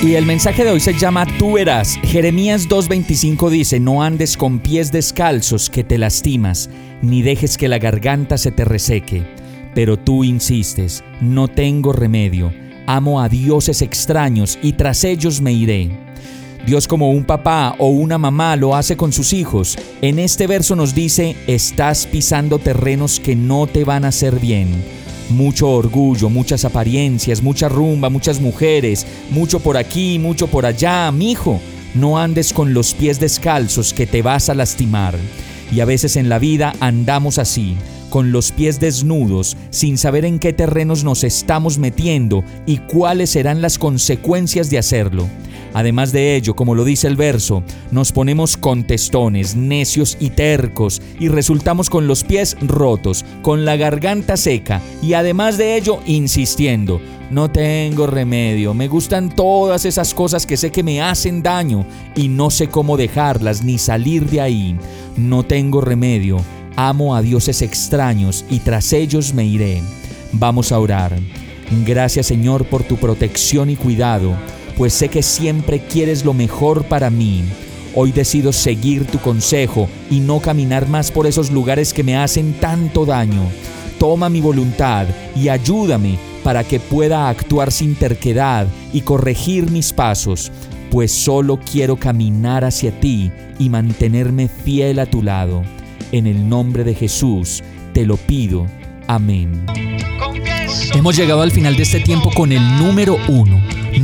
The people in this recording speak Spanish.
Y el mensaje de hoy se llama Tú verás. Jeremías 2.25 dice, no andes con pies descalzos que te lastimas, ni dejes que la garganta se te reseque. Pero tú insistes, no tengo remedio, amo a dioses extraños y tras ellos me iré. Dios como un papá o una mamá lo hace con sus hijos. En este verso nos dice, estás pisando terrenos que no te van a hacer bien. Mucho orgullo, muchas apariencias, mucha rumba, muchas mujeres, mucho por aquí, mucho por allá, mijo. No andes con los pies descalzos que te vas a lastimar. Y a veces en la vida andamos así con los pies desnudos, sin saber en qué terrenos nos estamos metiendo y cuáles serán las consecuencias de hacerlo. Además de ello, como lo dice el verso, nos ponemos contestones, necios y tercos y resultamos con los pies rotos, con la garganta seca y además de ello insistiendo. No tengo remedio, me gustan todas esas cosas que sé que me hacen daño y no sé cómo dejarlas ni salir de ahí. No tengo remedio Amo a dioses extraños y tras ellos me iré. Vamos a orar. Gracias Señor por tu protección y cuidado, pues sé que siempre quieres lo mejor para mí. Hoy decido seguir tu consejo y no caminar más por esos lugares que me hacen tanto daño. Toma mi voluntad y ayúdame para que pueda actuar sin terquedad y corregir mis pasos, pues solo quiero caminar hacia ti y mantenerme fiel a tu lado. En el nombre de Jesús te lo pido. Amén. Hemos llegado al final de este tiempo con el número uno.